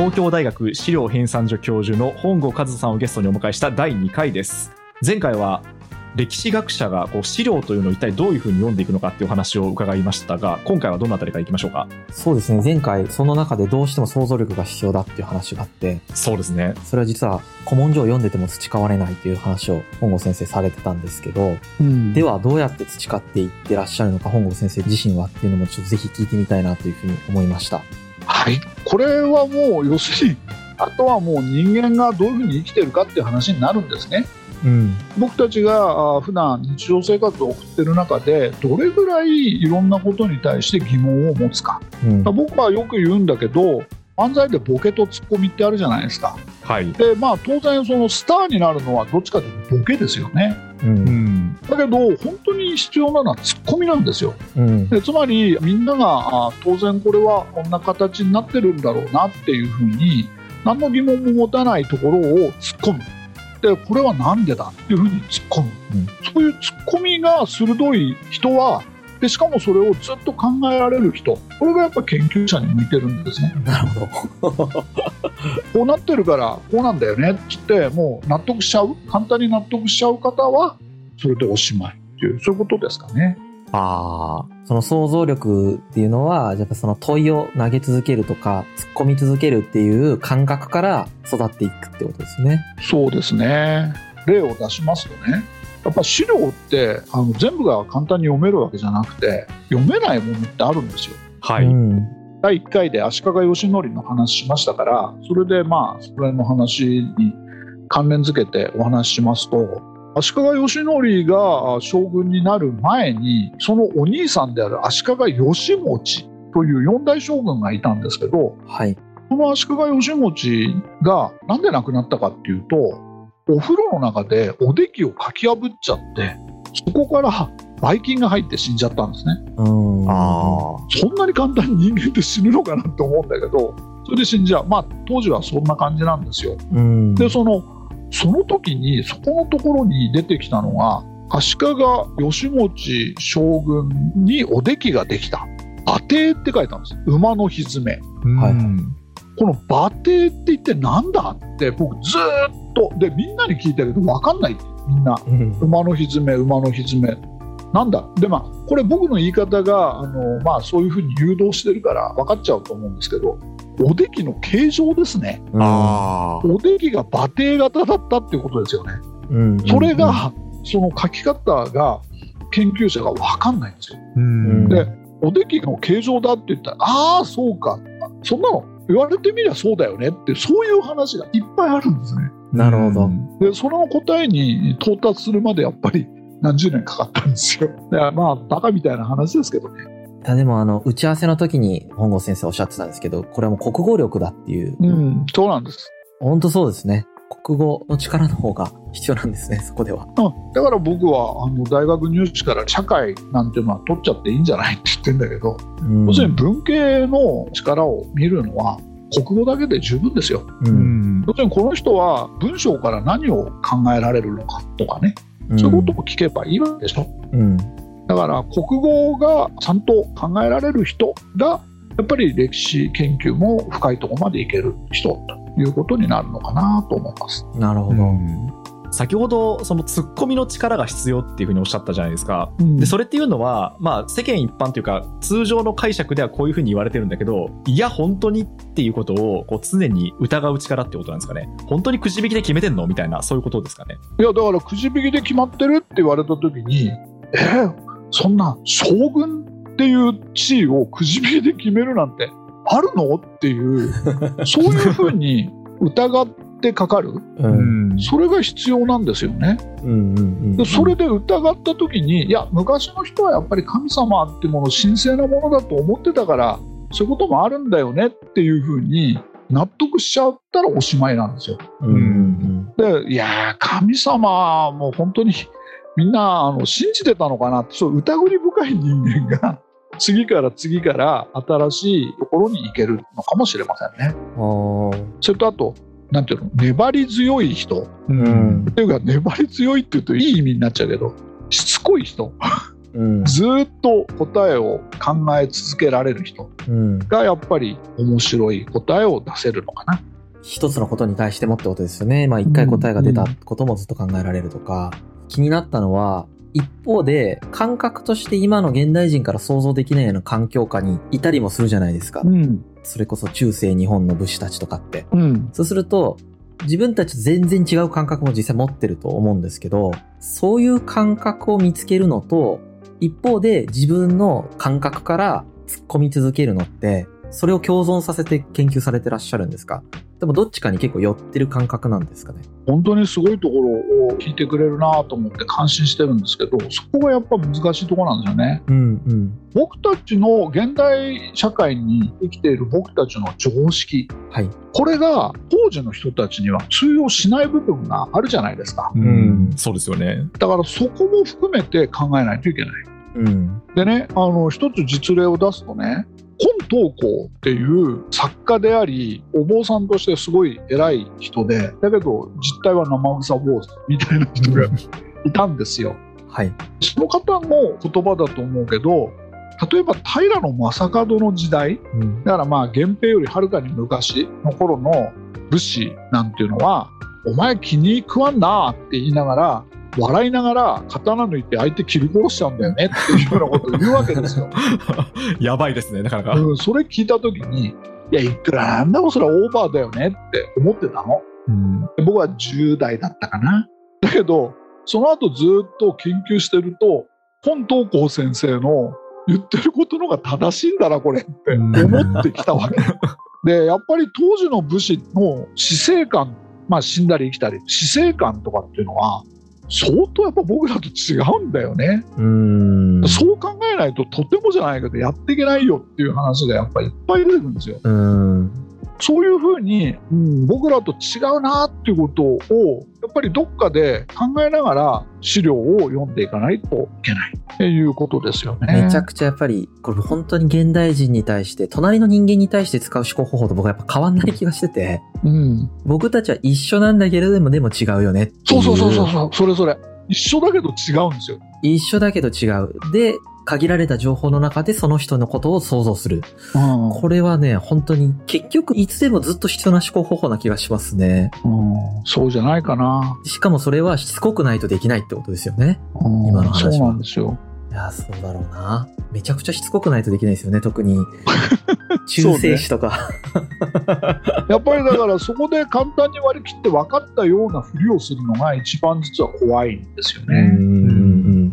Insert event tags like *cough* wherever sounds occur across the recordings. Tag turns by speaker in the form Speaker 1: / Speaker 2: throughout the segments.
Speaker 1: 東京大学資料編纂所教授の本郷和人さんをゲストにお迎えした第2回です。前回は歴史学者がこう資料というのを一体どういうふうに読んでいくのかっていう話を伺いましたが今回はどのあたりからいきましょうか？
Speaker 2: そうですね。前回、その中でどうしても想像力が必要だっていう話があって、
Speaker 1: そうですね。
Speaker 2: それは実は古文書を読んでても培われないという話を本郷先生されてたんですけど、ではどうやって培っていってらっしゃるのか本郷先生自身はっていうのもちょっとぜひ聞いてみたいなというふうに思いました。
Speaker 3: はい、これはもう要するにあとはもう人間がどういうふうに生きてるかっていう話になるんですね。
Speaker 2: うん。
Speaker 3: 僕たちがあ普段日常生活を送ってる中でどれぐらいいろんなことに対して疑問を持つか
Speaker 2: うん。
Speaker 3: 僕はよく言うんだけど漫才でボケとツッコミってあるじゃないですか。
Speaker 1: はい。
Speaker 3: でまあ当然そのスターになるのはどっちかというとボケですよね。
Speaker 2: う。
Speaker 1: うん。ん
Speaker 3: だけど本当に必要なのはツッコミなんですよ。
Speaker 2: うん。
Speaker 3: でつまりみんながあ当然これはこんな形になってるんだろうなっていうふうに何の疑問も持たないところを突っ込む。でこれはなんでだっていうふうに突っ込む、
Speaker 2: うん。
Speaker 3: そういう突っ込みが鋭い人はでしかもそれをずっと考えられる人これがやっぱ研究者に向いてるんですね
Speaker 2: なるほど。
Speaker 3: こうなってるからこうなんだよねっつってもう納得しちゃう？簡単に納得しちゃう方はそれでおしまいっていうそういうことですかね。
Speaker 2: ああ。その想像力っていうのは、やっぱその問いを投げ続けるとか、突っ込み続けるっていう感覚から育っていくってことですね。
Speaker 3: そうですね例を出しますとねやっぱ資料ってあの全部が簡単に読めるわけじゃなくて読めないものってあるんですよ。
Speaker 1: はい、
Speaker 2: うん。
Speaker 3: 第1回で足利義則の話しましたからそれでまあそれの話に関連づけてお話ししますと足利義則があ将軍になる前にそのお兄さんである足利義持という四代将軍がいたんですけど
Speaker 2: はい。
Speaker 3: この足利義持がなんで亡くなったかっていうとお風呂の中でおできをかき破っちゃってそこからばい菌が入って死んじゃったんですね。
Speaker 2: うん。
Speaker 1: あ
Speaker 3: そんなに簡単に人間って死ぬのかなって思うんだけどそれで死んじゃう。まあ当時はそんな感じなんですよ。
Speaker 2: うん。
Speaker 3: でそのその時にそこのところに出てきたのが足利義持将軍におできができた。馬蹄って書いてあるんです。馬のひづめ
Speaker 1: ー
Speaker 2: はい。
Speaker 1: うん
Speaker 3: この馬蹄って一体なんだって僕ずーっとでみんなに聞いたけど分かんない。みんな。
Speaker 2: うん。
Speaker 3: 馬のひづめ馬のひづめ。なんだ。でまあこれ僕の言い方があの、まあ、そういうふうに誘導してるから分かっちゃうと思うんですけどおできの形状ですね。
Speaker 1: あー。
Speaker 3: おできが馬蹄型だったっていうことですよね。
Speaker 2: うん。
Speaker 3: それが、その書き方が研究者が分かんないんですよ。
Speaker 1: うん。
Speaker 3: でおできの形状だって言ったらああそうか。そんなの言われてみりゃそうだよねってそういう話がいっぱいあるんですね
Speaker 2: なるほど。
Speaker 3: でその答えに到達するまでやっぱり何十年かかったんですよ。だからまあバカみたいな話ですけどね。
Speaker 2: いやでもあの、打ち合わせの時に本郷先生おっしゃってたんですけど、これはもう国語力だっていう。
Speaker 3: うん、そうなんです。
Speaker 2: 本当そうですね。国語の力の方が必要なんですね、*laughs* そこでは。
Speaker 3: うん、だから僕はあの大学入試から社会なんていうのは取っちゃっていいんじゃないって言ってんだけど、
Speaker 2: うん
Speaker 3: 要するに文系の力を見るのは国語だけで十分ですよ。
Speaker 2: う。
Speaker 1: うんん
Speaker 3: 要するにこの人は文章から何を考えられるのかとかね、そういうことを聞けばいいわけでしょ。
Speaker 2: うん。
Speaker 3: だから国語がちゃんと考えられる人がやっぱり歴史研究も深いところまでいける人ということになるのかなと思います。
Speaker 2: なるほど。
Speaker 1: 先ほどそのツッコミの力が必要っていうふうにおっしゃったじゃないですか。
Speaker 3: うん
Speaker 1: でそれっていうのは、まあ、世間一般というか通常の解釈ではこういうふうに言われてるんだけどいや本当にっていうことをこう常に疑う力ってことなんですかね本当にくじ引きで決めてんのみたいなそういうことですかね
Speaker 3: いやだからくじ引きで決まってるって言われた時にえーそんな将軍っていう地位をくじ引きで決めるなんてあるの？っていう *laughs* そういうふうに疑ってかかる
Speaker 2: うん。
Speaker 3: それが必要なんですよね。それで疑った時にいや昔の人はやっぱり神様ってもの神聖なものだと思ってたからそういうこともあるんだよねっていうふうに納得しちゃったらおしまいなんですよ。
Speaker 2: うん。うん。
Speaker 3: でいやー神様もう本当にみんなあの信じてたのかなってそう疑り深い人間が次から次から新しいところに行けるのかもしれませんね。それとあとなんていうの？粘り強い人
Speaker 2: うん。
Speaker 3: っていうか粘り強いって言うといい意味になっちゃうけどしつこい人うん、*laughs* ずっと答えを考え続けられる人がやっぱり面白い答えを出せるのかな。
Speaker 2: 一つのことに対してもってことですよね。まあ一回答えが出たこともずっと考えられるとか。うん、気になったのは、一方で感覚として今の現代人から想像できないような環境下にいたりもするじゃないですか。うん、それこそ中世日本の武士たちとかって。うん、そうすると、自分たちと全然違う感覚も実際持ってると思うんですけど、そういう感覚を見つけるのと、一方で自分の感覚から突っ込み続けるのって、それを共存させて研究されてらっしゃるんですか？でもどっちかに結構寄ってる感覚なんですかね。
Speaker 3: 本当にすごいところを聞いてくれるなと思って感心してるんですけどそこがやっぱ難しいところなんですよね、うんうん、僕たちの現代社会に生きている僕たちの常識、はい、これが当時の人たちには通用しない部分があるじゃないですか、
Speaker 1: うん、そうですよね。
Speaker 3: だからそこも含めて考えないといけない、うん、でねあの一つ実例を出すとね本東光っていう作家でありお坊さんとしてすごい偉い人でだけど実態は生臭坊主みたいな人がいたんですよ。はい、その方の言葉だと思うけど例えば平将門の時代、うん、だからまあ源平よりはるかに昔の頃の武士なんていうのは「お前気に食わんな」って言いながら笑いながら刀抜いて相手切り殺しちゃうんだよねっていうようなことを言うわけですよ。*laughs*
Speaker 1: やばいですね、なかなか。
Speaker 3: うん、それ聞いた時に、いや、いくらなんでもそれはオーバーだよねって思ってたの。うん、僕は10代だったかな。だけど、その後ずっと研究してると、本東光先生の言ってることのが正しいんだな、これって思ってきたわけ。で、やっぱり当時の武士の死生観、まあ死んだり生きたり、死生観とかっていうのは、相当やっぱ僕らと違うんだよね。うんそう考えないととてもじゃないけどやっていけないよっていう話がやっぱりいっぱい出てくるんですよ。うんそういうふうに、うん、僕らと違うなっていうことをやっぱりどっかで考えながら資料を読んでいかないといけないっていうことですよね。
Speaker 2: めちゃくちゃやっぱりこれ本当に現代人に対して隣の人間に対して使う思考方法と僕はやっぱ変わんない気がしてて、うん、僕たちは一緒なんだけれどもでも違うよね
Speaker 3: そうそうそうそうそれそれ一緒だけど違うんですよ。
Speaker 2: 一緒だけど違う。で、限られた情報の中でその人のことを想像する。うん、これはね、本当に結局いつでもずっと必要な思考方法な気がしますね。
Speaker 3: うん、そうじゃないかな。
Speaker 2: しかもそれはしつこくないとできないってことですよね。うん、今の話は。
Speaker 3: そうなんですよ。
Speaker 2: いや、そうだろうな。めちゃくちゃしつこくないとできないですよね、特に。中性子とか、
Speaker 3: ね、やっぱりだからそこで簡単に割り切って分かったようなふりをするのが一番実は怖いんですよね。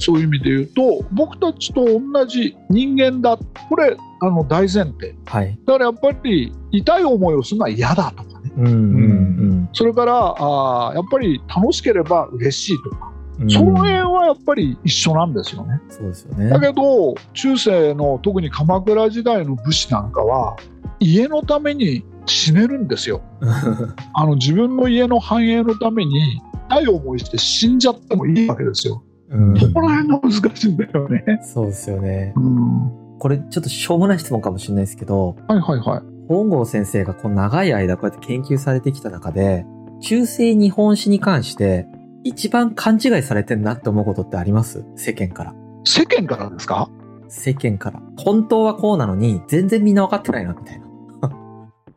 Speaker 3: そういう意味で言うと僕たちと同じ人間だ。これあの大前提、はい、だからやっぱり痛い思いをするのは嫌だとかね、うんうんうん、それからあやっぱり楽しければ嬉しいとか。その辺はやっぱり一緒なんですよね。
Speaker 2: そうですよね。
Speaker 3: だけど中世の特に鎌倉時代の武士なんかは家のために死ねるんですよ。*laughs* あの自分の家の繁栄のために痛い思いして死んじゃってもいいわけですよ。うん、ここら辺が難しいんだよね。
Speaker 2: そうですよね。うん、これちょっとしょうもない質問かもしれないですけど、
Speaker 3: はいはいはい。
Speaker 2: 本郷先生がこの長い間こうやって研究されてきた中で、中世日本史に関して一番勘違いされてんなって思うことってあります？世間から。
Speaker 3: 世間からですか？
Speaker 2: 世間から。本当はこうなのに、全然みんな分かってないな、みたいな。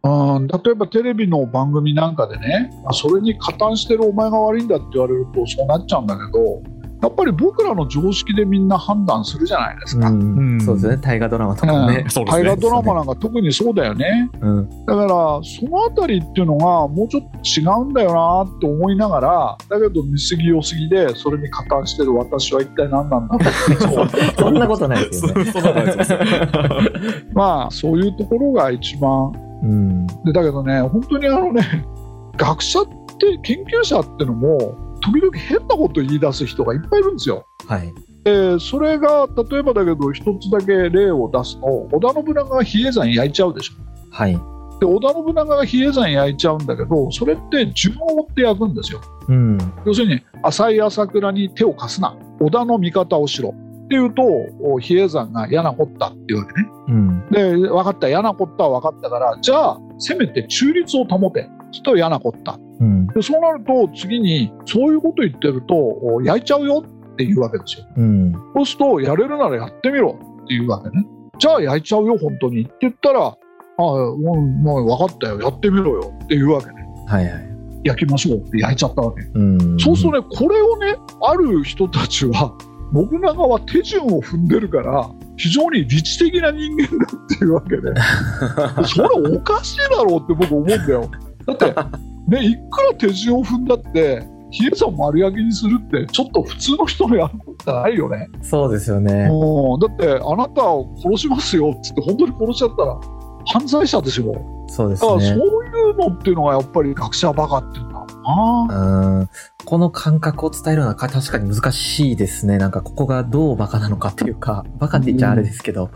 Speaker 2: *laughs*
Speaker 3: うん、例えばテレビの番組なんかでね、それに加担してるお前が悪いんだって言われるとそうなっちゃうんだけど、やっぱり僕らの常識でみんな判断するじゃないですか。う
Speaker 2: ん、そうですね。大河ドラマとかね、
Speaker 3: うん、大河ドラマなんか特にそうだよね、うん、だからそのあたりっていうのがもうちょっと違うんだよなって思いながらだけど見過ぎよすぎでそれに加担してる私は一体何なんだろ
Speaker 2: う *laughs* そんなことないですよね。*laughs*
Speaker 3: まあそういうところが一番、うん、でだけどね本当にあのね学者って研究者ってのも時々変なこと言い出す人がいっぱいいるんですよ。はい、えー、それが例えばだけど一つだけ例を出すと織田信長が比叡山焼いちゃうでしょ。はい、で織田信長が比叡山焼いちゃうんだけどそれって順を追って焼くんですよ。うん、要するに浅い朝倉に手を貸すな。織田の味方をしろ。っていうと比叡山が嫌なこったっていうわけね。うん、で分かった。嫌なこったは分かったからじゃあせめて中立を保て。と嫌なこった、うん、でそうなると次にそういうこと言ってると焼いちゃうよっていうわけですよ。
Speaker 2: うん。
Speaker 3: そうすると、やれるならやってみろっていうわけね。じゃあ焼いちゃうよ、本当にって言ったら、ああ、もう、もう分かったよ、やってみろよっていうわけね。
Speaker 2: はいはい。
Speaker 3: 焼きましょうって焼いちゃったわけ。
Speaker 2: うん。
Speaker 3: そうするとね、これをね、ある人たちは、信長は手順を踏んでるから、非常に理知的な人間だっていうわけで、*laughs* それおかしいだろうって僕思うんだよ。だって、ね、いくら手順を踏んだって、比叡山丸焼きにするってちょっと普通の人のやることじゃないよね。
Speaker 2: そうですよね。
Speaker 3: だってあなたを殺しますよっつって本当に殺しちゃったら犯罪者ですよ。
Speaker 2: そうですね。
Speaker 3: だからそういうのっていうのがやっぱり学者バカっていうの
Speaker 2: うんこの感覚を伝えるのは確かに難しいですね。なんかここがどうバカなのかっていうか、バカって言っちゃあれですけど。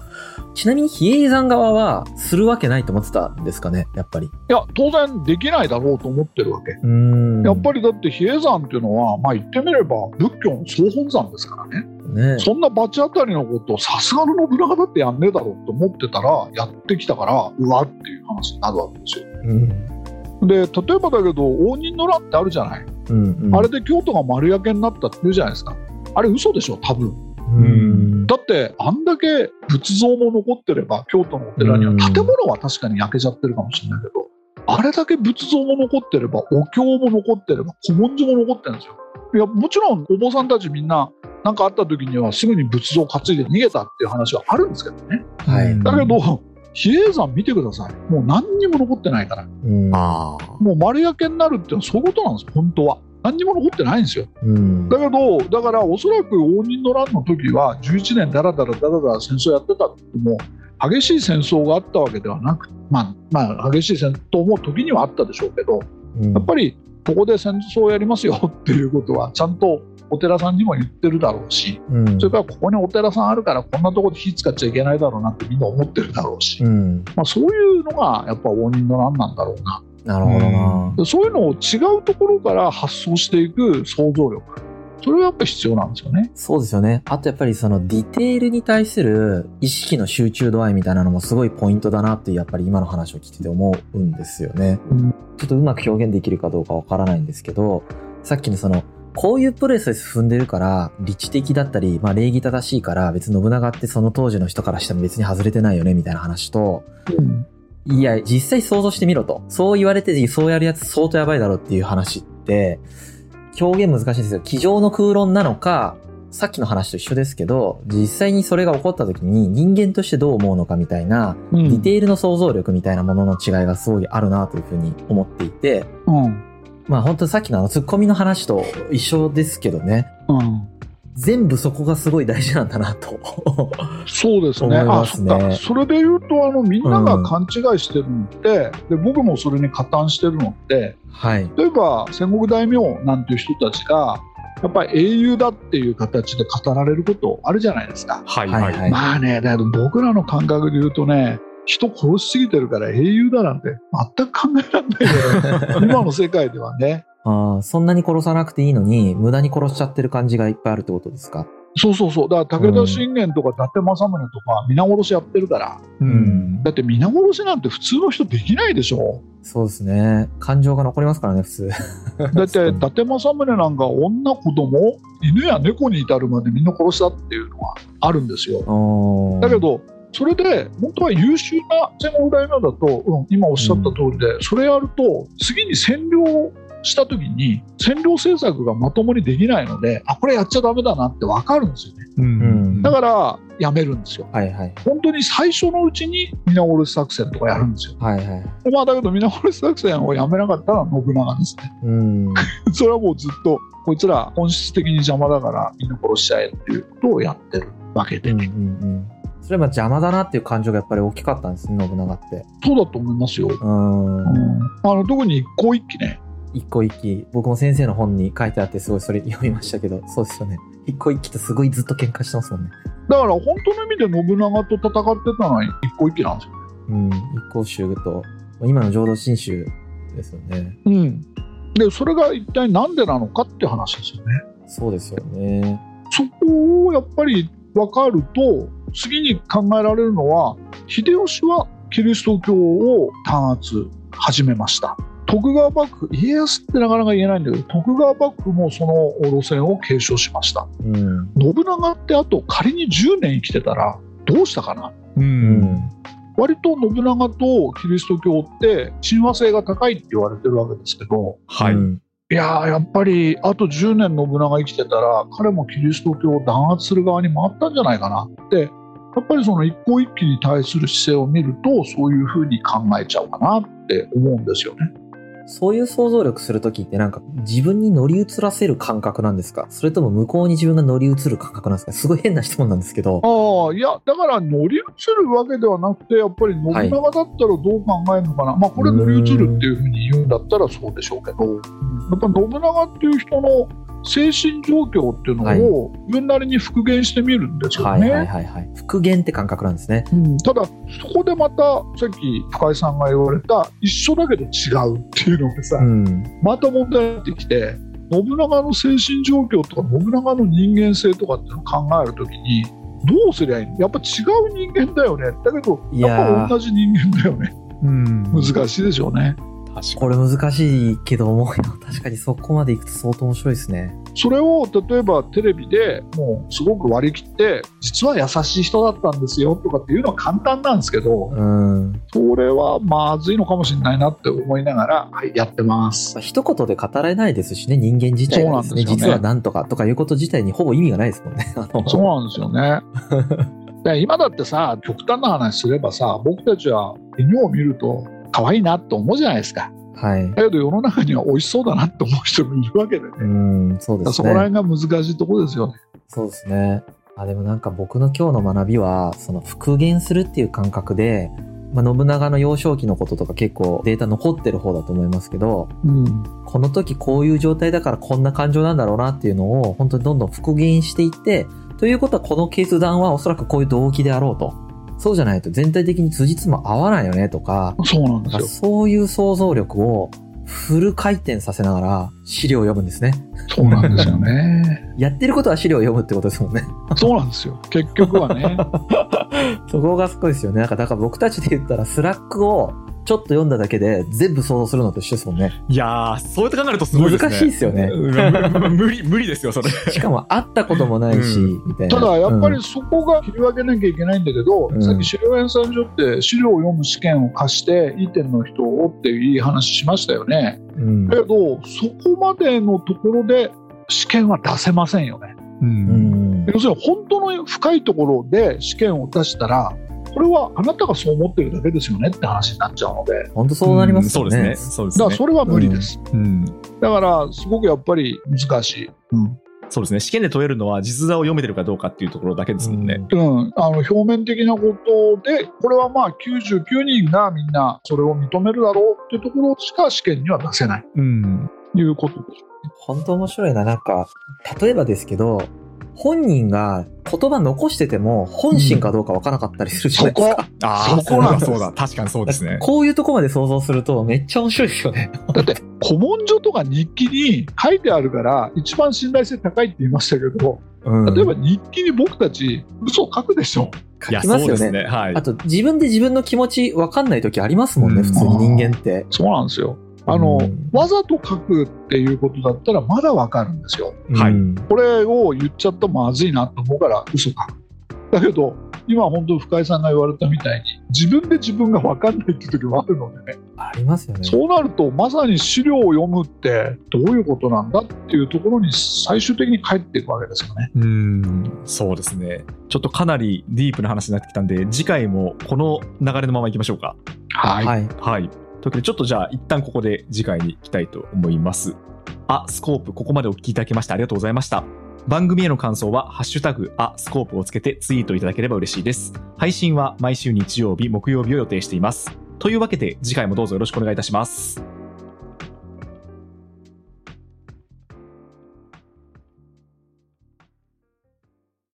Speaker 2: うん、ちなみに比叡山側はするわけないと思ってたんですかね、やっぱり。い
Speaker 3: や、当然できないだろうと思ってるわけ。
Speaker 2: うん
Speaker 3: やっぱりだって比叡山っていうのは、まあ言ってみれば仏教の総本山ですからね。
Speaker 2: ね、
Speaker 3: そんな罰当たりのことをさすがの信長だってやんねえだろうと思ってたらやってきたからうわっていう話になるわけですよ。
Speaker 2: うん
Speaker 3: で例えばだけど応仁の乱ってあるじゃない、
Speaker 2: うんうん、
Speaker 3: あれで京都が丸焼けになったって言うじゃないですか。あれ嘘でしょ多分、
Speaker 2: うん、
Speaker 3: だってあんだけ仏像も残ってれば京都のお寺には建物は確かに焼けちゃってるかもしれないけど、あれだけ仏像も残ってればお経も残ってれば古文書も残ってるんですよ。いやもちろんお坊さんたちみんな何かあった時にはすぐに仏像を担いで逃げたっていう話はあるんですけどね、
Speaker 2: はい、
Speaker 3: だけど比叡山見てください。もう何にも残ってないから。
Speaker 2: うん、
Speaker 3: もう丸焼けになるっていうのはそういうことなんですよ、本当は。何にも残ってないんですよ。
Speaker 2: うん、
Speaker 3: だけど、だからおそらく応仁の乱の時は11年だらだらだらだら戦争やってたっても激しい戦争があったわけではなく、まあ、まあ、激しい戦闘も時にはあったでしょうけど、うん、やっぱりここで戦争をやりますよっていうことはちゃんとお寺さんにも言ってるだろうし、
Speaker 2: うん、
Speaker 3: それからここにお寺さんあるからこんなところで火使っちゃいけないだろうなってみんな思ってるだろうし、
Speaker 2: うん、
Speaker 3: まあ、そういうのがやっぱ応仁の乱なんだろうな。
Speaker 2: なるほどな、
Speaker 3: うん、そういうのを違うところから発想していく想像力それはやっぱ必要なんですよね。
Speaker 2: そうですよね。あとやっぱりそのディテールに対する意識の集中度合いみたいなのもすごいポイントだなってやっぱり今の話を聞いてて思うんですよね。
Speaker 3: うん、
Speaker 2: ちょっとうまく表現できるかどうかわからないんですけど、さっきのそのこういうプロセス踏んでるから、理知的だったり、まあ礼儀正しいから、別に信長ってその当時の人からしても別に外れてないよね、みたいな話と、
Speaker 3: うん、
Speaker 2: いや、実際想像してみろと。そう言われて、そうやるやつ相当やばいだろっていう話って、表現難しいんですよ。机上の空論なのか、さっきの話と一緒ですけど、実際にそれが起こった時に人間としてどう思うのかみたいな、
Speaker 3: うん、
Speaker 2: ディテールの想像力みたいなものの違いがすごいあるなというふうに思っていて、
Speaker 3: うん、
Speaker 2: まあ本当さっきのあのツッコミの話と一緒ですけどね。
Speaker 3: うん。
Speaker 2: 全部そこがすごい大事なんだなと
Speaker 3: そうですね。
Speaker 2: 思いますね
Speaker 3: あそそれで言うとあのみんなが勘違いしてるのって、うん、で僕もそれに加担してるのって、
Speaker 2: はい、
Speaker 3: 例えば戦国大名なんていう人たちがやっぱり英雄だっていう形で語られることあるじゃないですか。
Speaker 1: はいはい、
Speaker 2: はい、
Speaker 3: まあね、だけど僕らの感覚で言うとね、人殺しすぎてるから英雄だなんて全く考えられないけど、*laughs* 今の世界ではね。
Speaker 2: ああ、そんなに殺さなくていいのに、無駄に殺しちゃってる感じがいっぱいあるってことですか？
Speaker 3: そうそうそう。だから武田信玄とか伊達政宗とか皆殺しやってるから。
Speaker 2: うん。
Speaker 3: だって皆殺しなんて普通の人できないでしょ。
Speaker 2: そうですね。感情が残りますからね、普通。
Speaker 3: だって *laughs* 伊達政宗なんか女子供犬や猫に至るまでみんな殺したっていうのはあるんですよ。だけどそれで本当は優秀な戦国大名だと、うん、今おっしゃった通りで、うん、それやると次に占領した時に占領政策がまともにできないのであこれやっちゃだめだなって分かるんですよね、
Speaker 2: うん、
Speaker 3: だからやめるんですよ、
Speaker 2: はいはい、
Speaker 3: 本当に最初のうちに皆殺し作戦とかやるんですよ、
Speaker 2: はいはい、
Speaker 3: まあだけど皆殺し作戦をやめなかったら信長ですね、
Speaker 2: うん、*laughs*
Speaker 3: それはもうずっとこいつら本質的に邪魔だからみんな殺しちゃえっていうことをやってるわけで。ね、
Speaker 2: うんうんうんそれは邪魔だなっていう感情がやっぱり大きかったんですね、信長って。
Speaker 3: そうだと思いますよ。
Speaker 2: うん。
Speaker 3: あの特に一向一揆ね。
Speaker 2: 一個一揆。僕も先生の本に書いてあってすごいそれ読みましたけど、そうですよね。一個一揆ってすごいずっと喧嘩してますもんね。
Speaker 3: だから本当の意味で信長と戦ってたのは一向一揆なんですよ。
Speaker 2: うん。一向宗と、今の浄土真宗ですよね。
Speaker 3: うん。で、それが一体なんでなのかって話ですよね。
Speaker 2: そうですよね。
Speaker 3: そこをやっぱり分かると、次に考えられるのは、秀吉はキリスト教を弾圧始めました。徳川幕府家康ってなかなか言えないんだけど徳川幕府もその路線を継承しました、うん、信長ってあと仮に10年生きてたらどうしたかな、うん、割と信長とキリスト教って親和性が高いって言われてるわけですけど、はい、いややっぱりあと10年信長生きてたら彼もキリスト教を弾圧する側に回ったんじゃないかなってやっぱりその一向一揆に対する姿勢を見るとそういうふうに考えちゃうかなって思うんですよね。
Speaker 2: そういう想像力するときってなんか自分に乗り移らせる感覚なんですか？それとも向こうに自分が乗り移る感覚なんですか？すごい変な質問なんですけど。
Speaker 3: ああ、いや、だから乗り移るわけではなくて、やっぱり信長だったらどう考えるのかな。はい、まあこれ乗り移るっていうふうに言うんだったらそうでしょうけど、やっぱ信長っていう人の精神状況っていうのを自分なりに復元してみるんですよね。はいはいはい、
Speaker 2: 復元って感覚なんですね、
Speaker 3: うん、ただそこでまたさっき深井さんが言われた一緒だけど違うっていうのがさ、うん、また問題になってきて信長の精神状況とか信長の人間性とかっていうのを考えるときにどうすりゃいいの？やっぱ違う人間だよね。だけどやっぱ同じ人間だよね。うん、難しいでしょうね。
Speaker 2: これ難しいけど思うよ。*laughs* 確かにそこまでいくと相当面白いですね。
Speaker 3: それを例えばテレビでもうすごく割り切って実は優しい人だったんですよとかっていうのは簡単なんですけど、うん、それはまずいのかもしれないなって思いながら、はい、やってます。
Speaker 2: 一言で語れないですしね、人間自体がですね、すね実は何とかとかいうこと自体にほぼ意味がないですもんね。*laughs*
Speaker 3: そうなんですよね。*laughs* で今だってさ極端な話すればさ僕たちは犬を見ると可愛いなと思うじゃないですか。はい、だけど世の中には美味しそうだなって思う人もいるわけでね。うんそうですねそこら辺が難しいところですよね。
Speaker 2: そうですね。あでもなんか僕の今日の学びはその復元するっていう感覚で、まあ、信長の幼少期のこととか結構データ残ってる方だと思いますけど、うん、この時こういう状態だからこんな感情なんだろうなっていうのを本当にどんどん復元していってということはこの決断はおそらくこういう動機であろうと。そうじゃないと全体的に辻褄合わないよねとか、
Speaker 3: そうなんですよ。
Speaker 2: そういう想像力をフル回転させながら資料を読むんですね。
Speaker 3: そうなんですよね。*laughs*
Speaker 2: やってることは資料を読むってことですもんね。
Speaker 3: そうなんですよ。結局はね。*laughs*
Speaker 2: そこがすごいですよね。なんか、だから僕たちで言ったら Slack をちょっと読んだだけで全部想像するのと一緒ですもんね。
Speaker 1: いやー、そうやって考えるとすごいですね。
Speaker 2: 難しいですよね。
Speaker 1: 無理、無理ですよ、それ。
Speaker 2: しかも会ったこともないし、うん、みたいな。
Speaker 3: ただ、やっぱりそこが切り分けなきゃいけないんだけど、うん、さっき史料編纂所って史料を読む試験を課して、いい点の人をっていういい話しましたよね。うん、だけど、そこまでのところで試験は出せませんよね。うん、要するに本当の深いところで試験を出したらこれはあなたがそう思ってるだけですよねって話になっちゃうので
Speaker 2: 本当そうなりますね、
Speaker 1: そうですねそうです
Speaker 3: ねだからそれは無理です、うん、だからすごくやっぱり難しい、う
Speaker 1: んそうですね。試験で問えるのは実座を読めてるかどうかっていうところだけですもんね。
Speaker 3: うん。あの、表面的なことで、これはまあ99人がみんなそれを認めるだろうっていうところしか試験には出せない。うん。いうことです。
Speaker 2: 本当面白いな。なんか、例えばですけど、本人が言葉残してても本心かどうかわからなかったりするじゃないですか。うん、そこ？
Speaker 1: ああ、そうだそうだ。確かにそうですね。*laughs*
Speaker 2: こういうとこまで想像するとめっちゃ面白いですよね。
Speaker 3: だって古文書とか日記に書いてあるから一番信頼性高いって言いましたけど、うん、例えば日記に僕たち嘘を書くでしょ。
Speaker 2: 書きますよね。ねはい、あと自分で自分の気持ちわかんない時ありますもんね、うん、普通に人間って。
Speaker 3: そうなんですよ。あの、うん、わざと書くっていうことだったらまだわかるんですよ。はい。これを言っちゃったらまずいなと思うから嘘書く。だけど、今本当深井さんが言われたみたいに自分で自分が分かんないっていう時もあるので。ね
Speaker 2: ありますよね。
Speaker 3: そうなるとまさに資料を読むってどういうことなんだっていうところに最終的に返っていくわけですよね。
Speaker 1: うん。そうですね。ちょっとかなりディープな話になってきたんで次回もこの流れのままいきましょうか。
Speaker 3: はい、はい、
Speaker 1: はいというわけで、ちょっとじゃあ、一旦ここで次回に行きたいと思います。あ、スコープ、ここまでお聞きいただきましてありがとうございました。番組への感想は、ハッシュタグ、あ、スコープをつけてツイートいただければ嬉しいです。配信は毎週日曜日、木曜日を予定しています。というわけで、次回もどうぞよろしくお願いいたします。